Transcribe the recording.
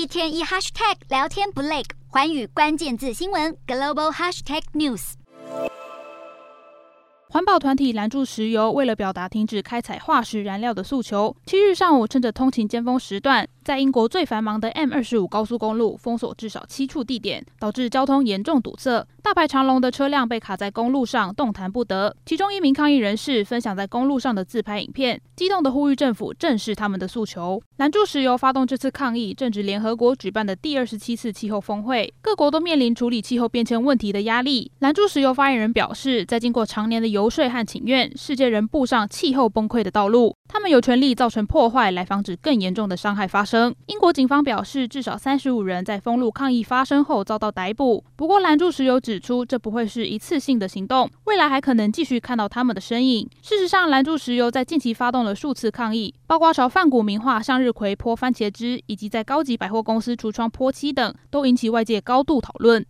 一天一 hashtag 聊天不累，环宇关键字新闻 global hashtag news。环保团体拦住石油，为了表达停止开采化石燃料的诉求，七日上午趁着通勤尖峰时段，在英国最繁忙的 M 二十五高速公路封锁至少七处地点，导致交通严重堵塞。大排长龙的车辆被卡在公路上，动弹不得。其中一名抗议人士分享在公路上的自拍影片，激动地呼吁政府正视他们的诉求。拦住石油发动这次抗议，正值联合国举办的第二十七次气候峰会，各国都面临处理气候变迁问题的压力。拦住石油发言人表示，在经过长年的游说和请愿，世界仍步上气候崩溃的道路。他们有权利造成破坏，来防止更严重的伤害发生。英国警方表示，至少三十五人在封路抗议发生后遭到逮捕。不过，拦住石油指出，这不会是一次性的行动，未来还可能继续看到他们的身影。事实上，拦住石油在近期发动了数次抗议，包括朝梵谷名画向日葵泼番茄汁，以及在高级百货公司橱窗泼漆等，都引起外界高度讨论。